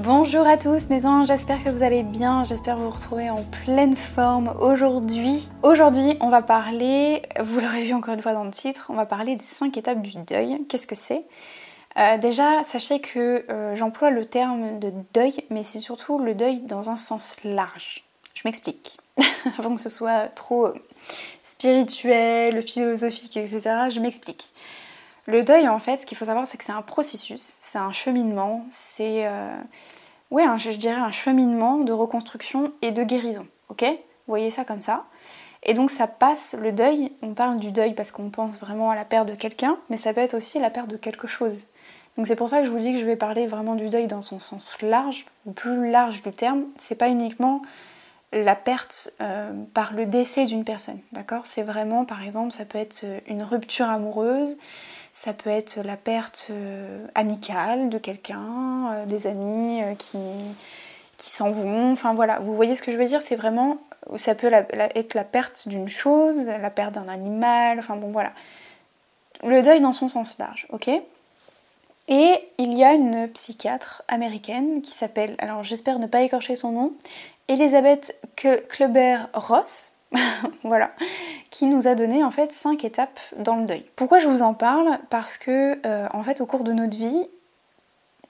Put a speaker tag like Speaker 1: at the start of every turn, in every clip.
Speaker 1: Bonjour à tous mes anges, j'espère que vous allez bien, j'espère vous retrouver en pleine forme aujourd'hui. Aujourd'hui on va parler, vous l'aurez vu encore une fois dans le titre, on va parler des 5 étapes du deuil. Qu'est-ce que c'est? Euh, Déjà sachez que euh, j'emploie le terme de deuil, mais c'est surtout le deuil dans un sens large. Je m'explique, avant que ce soit trop euh, spirituel, philosophique, etc. Je m'explique. Le deuil, en fait, ce qu'il faut savoir, c'est que c'est un processus, c'est un cheminement, c'est, euh, ouais, je dirais un cheminement de reconstruction et de guérison, ok? Vous voyez ça comme ça Et donc ça passe, le deuil, on parle du deuil parce qu'on pense vraiment à la perte de quelqu'un, mais ça peut être aussi la perte de quelque chose. Donc c'est pour ça que je vous dis que je vais parler vraiment du deuil dans son sens large, ou plus large du terme. C'est pas uniquement la perte euh, par le décès d'une personne, d'accord? C'est vraiment, par exemple, ça peut être une rupture amoureuse, ça peut être la perte euh, amicale de quelqu'un, euh, des amis euh, qui, qui s'en vont. Enfin voilà, vous voyez ce que je veux dire? C'est vraiment, ça peut être la perte d'une chose, la perte d'un animal, enfin bon voilà. Le deuil dans son sens large, ok? Et il y a une psychiatre américaine qui s'appelle, alors j'espère ne pas écorcher son nom, Elisabeth Kluber-Ross, voilà, qui nous a donné en fait cinq étapes dans le deuil. Pourquoi je vous en parle? Parce que euh, en fait au cours de notre vie,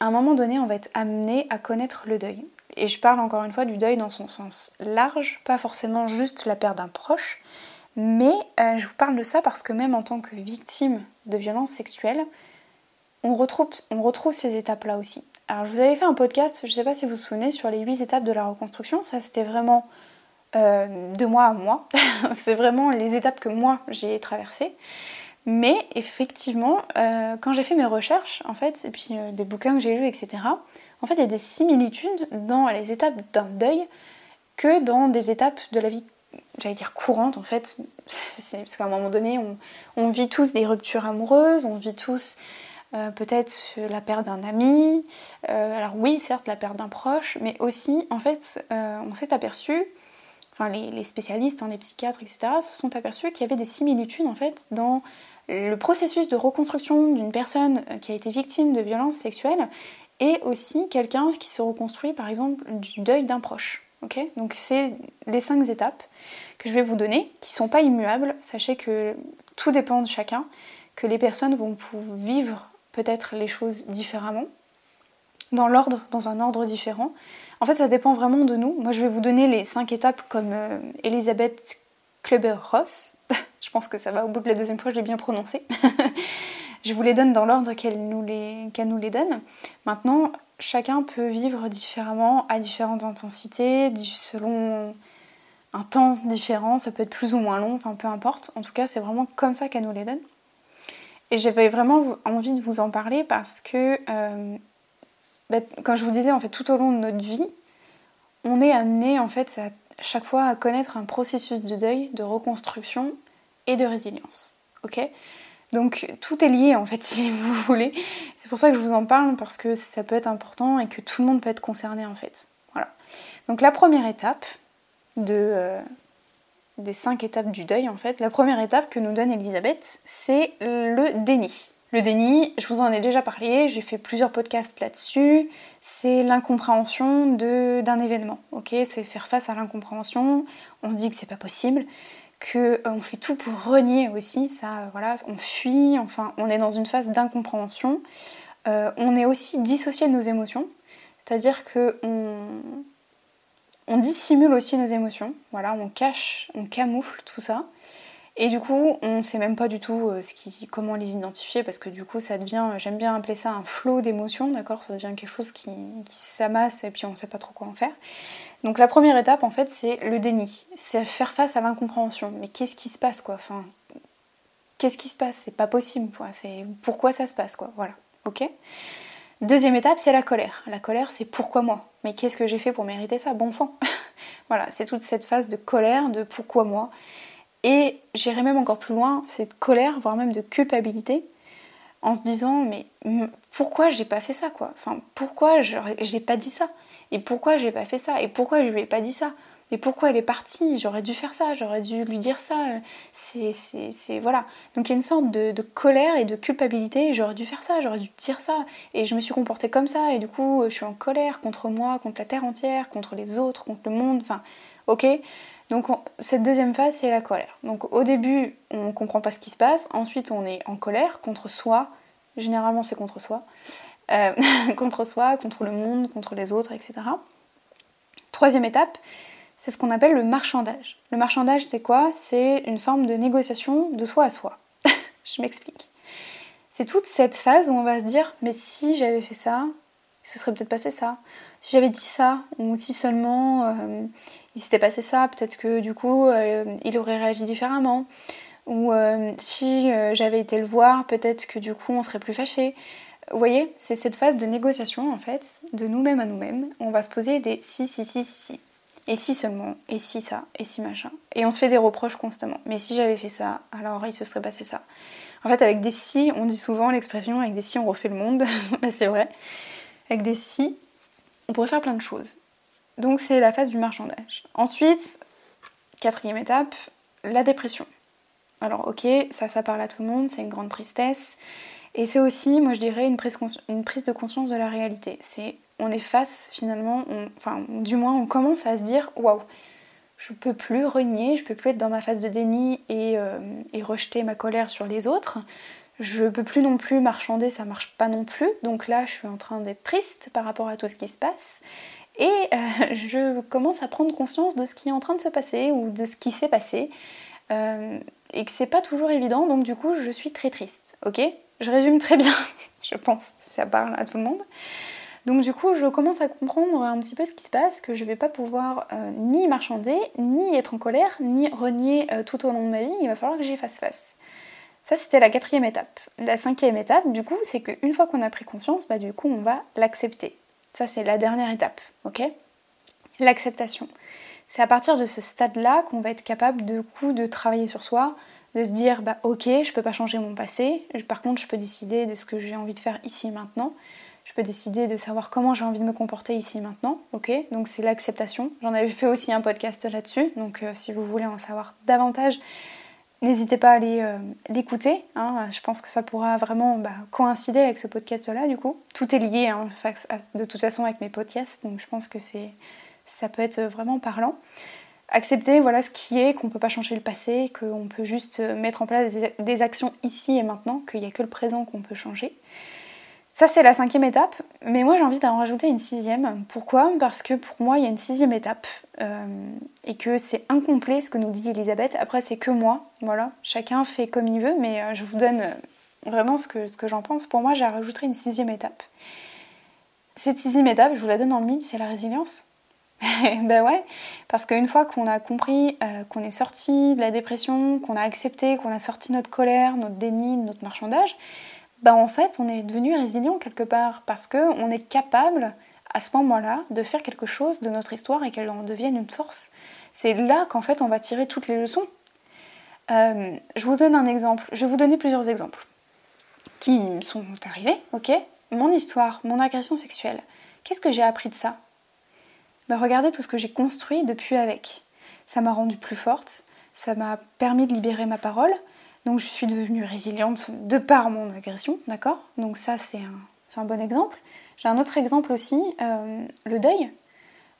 Speaker 1: à un moment donné, on va être amené à connaître le deuil. Et je parle encore une fois du deuil dans son sens large, pas forcément juste la perte d'un proche, mais euh, je vous parle de ça parce que même en tant que victime de violences sexuelles, on retrouve, ces étapes-là aussi. Alors je vous avais fait un podcast, je ne sais pas si vous vous souvenez, sur les huit étapes de la reconstruction. Ça c'était vraiment de mois à mois. c'est vraiment les étapes que moi j'ai traversées. Mais effectivement, euh, quand j'ai fait mes recherches, en fait, et puis euh, des bouquins que j'ai lus, etc., en fait, il y a des similitudes dans les étapes d'un deuil que dans des étapes de la vie, j'allais dire courante, en fait. Parce qu'à un moment donné, on, vit tous des ruptures amoureuses, on vit tous peut-être la perte d'un ami. alors oui, certes, la perte d'un proche, mais aussi, en fait, on s'est aperçu les, spécialistes, hein, les psychiatres, etc., se sont aperçus qu'il y avait des similitudes en fait dans le processus de reconstruction d'une personne euh, qui a été victime de violences sexuelles et aussi quelqu'un qui se reconstruit par exemple du deuil d'un proche. Donc c'est les cinq étapes que je vais vous donner, qui ne sont pas immuables. Sachez que tout dépend de chacun, que les personnes vont vivre peut-être les choses différemment, dans l'ordre, dans un ordre différent. En fait, ça dépend vraiment de nous. Moi, je vais vous donner les cinq étapes comme euh, Elisabeth Kluber-Ross. je pense que ça va, au bout de la deuxième fois, je l'ai bien prononcé. je vous les donne dans l'ordre qu'elle nous, les, nous les donne. Maintenant, chacun peut vivre différemment, à différentes intensités, selon un temps différent. Ça peut être plus ou moins long, enfin peu importe. En tout cas, c'est vraiment comme ça qu'elle nous les donne. Et j'avais vraiment envie de vous en parler parce que euh, comme je vous disais, en fait, tout au long de notre vie, on est amené en fait à chaque fois à connaître un processus de deuil, de reconstruction et de résilience. Ok? Donc tout est lié en fait, si vous voulez. C'est pour ça que je vous en parle parce que ça peut être important et que tout le monde peut être concerné en fait. Voilà. Donc la première étape euh, des cinq étapes du deuil en fait, la première étape que nous donne Elisabeth, c'est le déni. Le déni, je vous en ai déjà parlé, j'ai fait plusieurs podcasts là-dessus. C'est l'incompréhension d'un événement. C'est faire face à l'incompréhension. On se dit que c'est pas possible, que euh, on fait tout pour renier aussi. Ça, voilà, on fuit. Enfin, on est dans une phase d'incompréhension. Euh, on est aussi dissocié de nos émotions, c'est-à-dire que on dissimule aussi nos émotions. Voilà, on cache, on camoufle tout ça. Et du coup, on ne sait même pas du tout euh, qui, comment les identifier parce que du coup, ça devient, j'aime bien appeler ça un flot d'émotions, d'accord? Ça devient quelque chose qui, s'amasse et puis on ne sait pas trop quoi en faire. Donc la première étape, en fait, c'est le déni. C'est faire face à l'incompréhension. Mais qu'est-ce qui se passe, quoi? Enfin, qu'est-ce qui se passe? C'est pas possible, quoi. C'est pourquoi ça se passe, quoi? Voilà. ok? Deuxième étape, c'est la colère. La colère, c'est pourquoi moi? Mais qu'est-ce que j'ai fait pour mériter ça? Bon sang Voilà, c'est toute cette phase de colère, de pourquoi moi? Et j'irai même encore plus loin, cette colère, voire même de culpabilité, en se disant mais pourquoi j'ai pas fait ça quoi? Enfin pourquoi j'ai pas dit ça? Et pourquoi j'ai pas fait ça? Et pourquoi je lui ai pas dit ça? Et pourquoi elle est partie? J'aurais dû faire ça, j'aurais dû lui dire ça. C'est voilà. Donc il y a une sorte de, colère et de culpabilité. J'aurais dû faire ça, j'aurais dû dire ça. Et je me suis comportée comme ça. Et du coup je suis en colère contre moi, contre la terre entière, contre les autres, contre le monde. Enfin ok? Donc cette deuxième phase, c'est la colère. Donc au début, on ne comprend pas ce qui se passe. Ensuite, on est en colère contre soi. Généralement, c'est contre soi. Euh, contre soi, contre le monde, contre les autres, etc. Troisième étape, c'est ce qu'on appelle le marchandage. Le marchandage, c'est quoi? C'est une forme de négociation de soi à soi. Je m'explique. C'est toute cette phase où on va se dire, mais si j'avais fait ça, ce serait peut-être passé ça. Si j'avais dit ça, ou si seulement euh, il s'était passé ça, peut-être que du coup euh, il aurait réagi différemment. Ou euh, si j'avais été le voir, peut-être que du coup on serait plus fâché. Vous voyez, c'est cette phase de négociation en fait, de nous-mêmes à nous-mêmes. On va se poser des si, si, si, si, si. Et si seulement, et si ça, et si machin. Et on se fait des reproches constamment. Mais si j'avais fait ça, alors il se serait passé ça. En fait, avec des si, on dit souvent l'expression avec des si on refait le monde. Bah, c'est vrai. Avec des si, on pourrait faire plein de choses. Donc c'est la phase du marchandage. Ensuite, quatrième étape, la dépression. Alors ok, ça ça parle à tout le monde, c'est une grande tristesse. Et c'est aussi, moi je dirais, une prise, de conscience de la réalité. C'est on est face finalement, enfin du moins on commence à se dire waouh, je peux plus renier, je peux plus être dans ma phase de déni euh, et rejeter ma colère sur les autres. Je peux plus non plus marchander, ça marche pas non plus. Donc là, je suis en train d'être triste par rapport à tout ce qui se passe. Et euh, je commence à prendre conscience de ce qui est en train de se passer ou de ce qui s'est passé. Euh, et que c'est pas toujours évident, donc du coup, je suis très triste. Ok? Je résume très bien, je pense, ça parle à tout le monde. Donc du coup, je commence à comprendre un petit peu ce qui se passe, que je vais pas pouvoir euh, ni marchander, ni être en colère, ni renier tout au long de ma vie. Il va falloir que j'y fasse face. Ça, c'était la quatrième étape. La cinquième étape, du coup, c'est qu'une fois qu'on a pris conscience, bah, du coup, on va l'accepter. Ça, c'est la dernière étape, ok? L'acceptation. C'est à partir de ce stade-là qu'on va être capable, de coup, de travailler sur soi, de se dire, bah ok, je peux pas changer mon passé, par contre, je peux décider de ce que j'ai envie de faire ici maintenant. Je peux décider de savoir comment j'ai envie de me comporter ici maintenant, ok? Donc c'est l'acceptation. J'en avais fait aussi un podcast là-dessus, donc euh, si vous voulez en savoir davantage, N'hésitez pas à euh, l'écouter. Hein. Je pense que ça pourra vraiment bah, coïncider avec ce podcast-là, du coup. Tout est lié, hein, de toute façon, avec mes podcasts. Donc je pense que ça peut être vraiment parlant. Accepter voilà, ce qui est, qu'on ne peut pas changer le passé, qu'on peut juste mettre en place des actions ici et maintenant, qu'il n'y a que le présent qu'on peut changer. Ça, c'est la cinquième étape, mais moi j'ai envie d'en rajouter une sixième. Pourquoi? Parce que pour moi, il y a une sixième étape euh, et que c'est incomplet ce que nous dit Elisabeth. Après, c'est que moi, voilà. Chacun fait comme il veut, mais euh, je vous donne euh, vraiment ce que, j'en pense. Pour moi, j'ai rajouté une sixième étape. Cette sixième étape, je vous la donne dans le mythe, c'est la résilience. ben ouais, parce qu'une fois qu'on a compris qu'on est sorti de la dépression, qu'on a accepté, qu'on a sorti notre colère, notre déni, notre marchandage, bah en fait on est devenu résilient quelque part parce qu'on est capable à ce moment-là de faire quelque chose de notre histoire et qu'elle en devienne une force. C'est là qu'en fait on va tirer toutes les leçons. Euh, je vous donne un exemple, je vais vous donner plusieurs exemples qui sont arrivés, ok? Mon histoire, mon agression sexuelle, qu'est-ce que j'ai appris de ça? Bah, Regardez tout ce que j'ai construit depuis avec. Ça m'a rendue plus forte, ça m'a permis de libérer ma parole, donc je suis devenue résiliente de par mon agression, d'accord? Donc ça c'est un, bon exemple. J'ai un autre exemple aussi, euh, le deuil.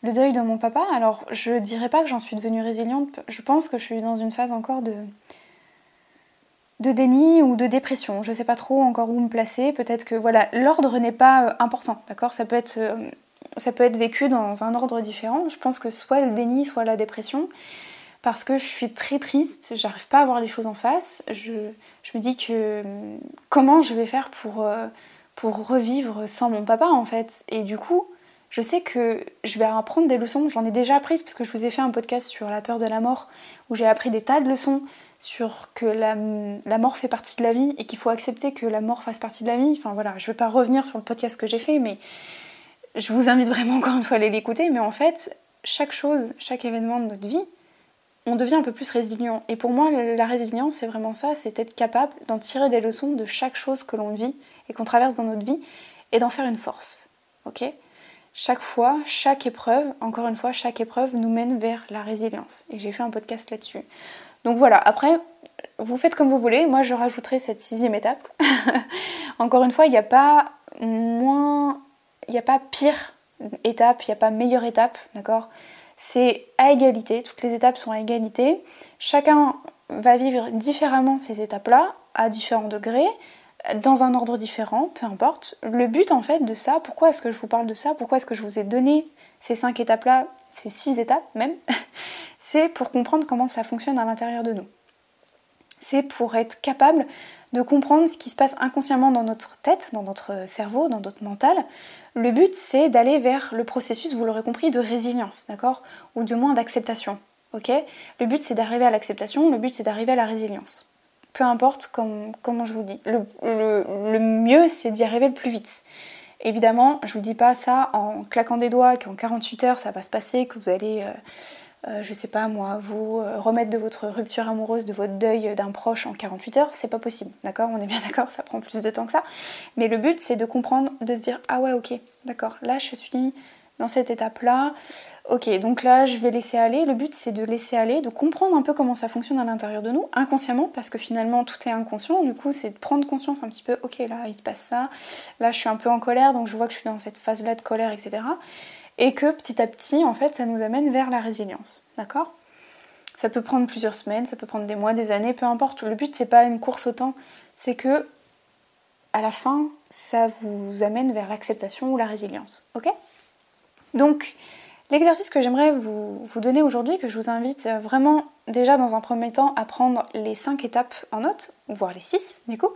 Speaker 1: Le deuil de mon papa. Alors je dirais pas que j'en suis devenue résiliente, je pense que je suis dans une phase encore de, déni ou de dépression. Je sais pas trop encore où me placer. Peut-être que voilà, l'ordre n'est pas euh, important, d'accord? Euh, ça peut être vécu dans un ordre différent. Je pense que soit le déni, soit la dépression parce que je suis très triste, j'arrive pas à voir les choses en face. Je, me dis que comment je vais faire pour, euh, pour revivre sans mon papa en fait. Et du coup, je sais que je vais apprendre des leçons. J'en ai déjà apprises parce que je vous ai fait un podcast sur la peur de la mort où j'ai appris des tas de leçons sur que la, mort fait partie de la vie et qu'il faut accepter que la mort fasse partie de la vie. Enfin voilà, je vais pas revenir sur le podcast que j'ai fait, mais je vous invite vraiment encore une fois à aller l'écouter. Mais en fait, chaque chose, chaque événement de notre vie, on devient un peu plus résilient. Et pour moi, la résilience, c'est vraiment ça, c'est être capable d'en tirer des leçons de chaque chose que l'on vit et qu'on traverse dans notre vie et d'en faire une force. Ok? Chaque fois, chaque épreuve, encore une fois, chaque épreuve nous mène vers la résilience. Et j'ai fait un podcast là-dessus. Donc voilà, après, vous faites comme vous voulez. Moi, je rajouterai cette sixième étape. encore une fois, il n'y a pas moins. Il n'y a pas pire étape, il n'y a pas meilleure étape, d'accord? C'est à égalité, toutes les étapes sont à égalité. Chacun va vivre différemment ces étapes-là, à différents degrés, dans un ordre différent, peu importe. Le but en fait de ça, pourquoi est-ce que je vous parle de ça Pourquoi est-ce que je vous ai donné ces cinq étapes-là, ces six étapes même C'est pour comprendre comment ça fonctionne à l'intérieur de nous. C'est pour être capable de comprendre ce qui se passe inconsciemment dans notre tête, dans notre cerveau, dans notre mental. Le but, c'est d'aller vers le processus, vous l'aurez compris, de résilience, d'accord? Ou du moins d'acceptation, ok? Le but, c'est d'arriver à l'acceptation, le but, c'est d'arriver à la résilience. Peu importe comment je vous dis. Le, mieux, c'est d'y arriver le plus vite. Évidemment, je vous dis pas ça en claquant des doigts, qu'en 48 heures, ça va se passer, que vous allez... Euh, euh, je sais pas moi, vous euh, remettre de votre rupture amoureuse, de votre deuil d'un proche en 48 heures, c'est pas possible, d'accord? On est bien d'accord, ça prend plus de temps que ça. Mais le but, c'est de comprendre, de se dire, ah ouais, ok, d'accord, là je suis dans cette étape-là, ok, donc là je vais laisser aller. Le but, c'est de laisser aller, de comprendre un peu comment ça fonctionne à l'intérieur de nous, inconsciemment, parce que finalement tout est inconscient, du coup, c'est de prendre conscience un petit peu, ok, là il se passe ça, là je suis un peu en colère, donc je vois que je suis dans cette phase-là de colère, etc et que petit à petit, en fait, ça nous amène vers la résilience. D'accord? Ça peut prendre plusieurs semaines, ça peut prendre des mois, des années, peu importe. Le but, c'est pas une course au temps, c'est que à la fin, ça vous amène vers l'acceptation ou la résilience. Ok? Donc, L'exercice que j'aimerais vous, donner aujourd'hui, que je vous invite vraiment déjà dans un premier temps à prendre les 5 étapes en note, voire les 6 du coup,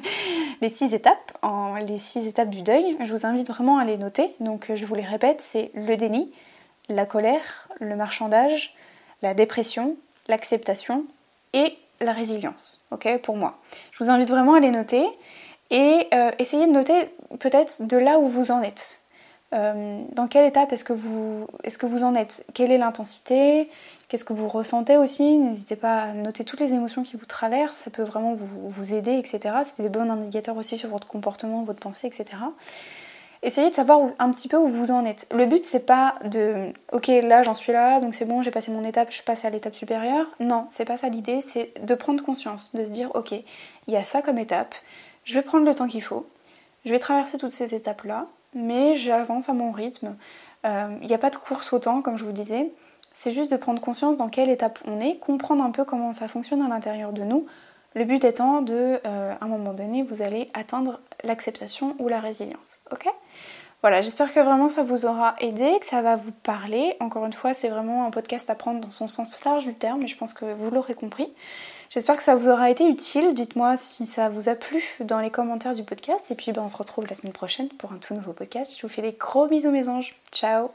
Speaker 1: les 6 étapes, les 6 étapes du deuil, je vous invite vraiment à les noter. Donc je vous les répète, c'est le déni, la colère, le marchandage, la dépression, l'acceptation et la résilience, ok, pour moi. Je vous invite vraiment à les noter et euh, essayez de noter peut-être de là où vous en êtes. Euh, dans quelle étape est-ce que, vous, est que vous en êtes? Quelle est l'intensité? Qu'est-ce que vous ressentez aussi? N'hésitez pas à noter toutes les émotions qui vous traversent, ça peut vraiment vous, aider, etc. C'est des bons indicateurs aussi sur votre comportement, votre pensée, etc. Essayez de savoir un petit peu où vous en êtes. Le but, c'est pas de ok, là j'en suis là, donc c'est bon, j'ai passé mon étape, je passe à l'étape supérieure. Non, c'est pas ça l'idée, c'est de prendre conscience, de se dire ok, il y a ça comme étape, je vais prendre le temps qu'il faut, je vais traverser toutes ces étapes-là, mais j'avance à mon rythme. Il euh, n'y a pas de course au temps, comme je vous disais. C'est juste de prendre conscience dans quelle étape on est, comprendre un peu comment ça fonctionne à l'intérieur de nous. Le but étant de, euh, à un moment donné, vous allez atteindre l'acceptation ou la résilience. Ok? Voilà, j'espère que vraiment ça vous aura aidé, que ça va vous parler. Encore une fois, c'est vraiment un podcast à prendre dans son sens large du terme, et je pense que vous l'aurez compris. J'espère que ça vous aura été utile. Dites-moi si ça vous a plu dans les commentaires du podcast. Et puis ben, on se retrouve la semaine prochaine pour un tout nouveau podcast. Je vous fais des gros bisous mes anges. Ciao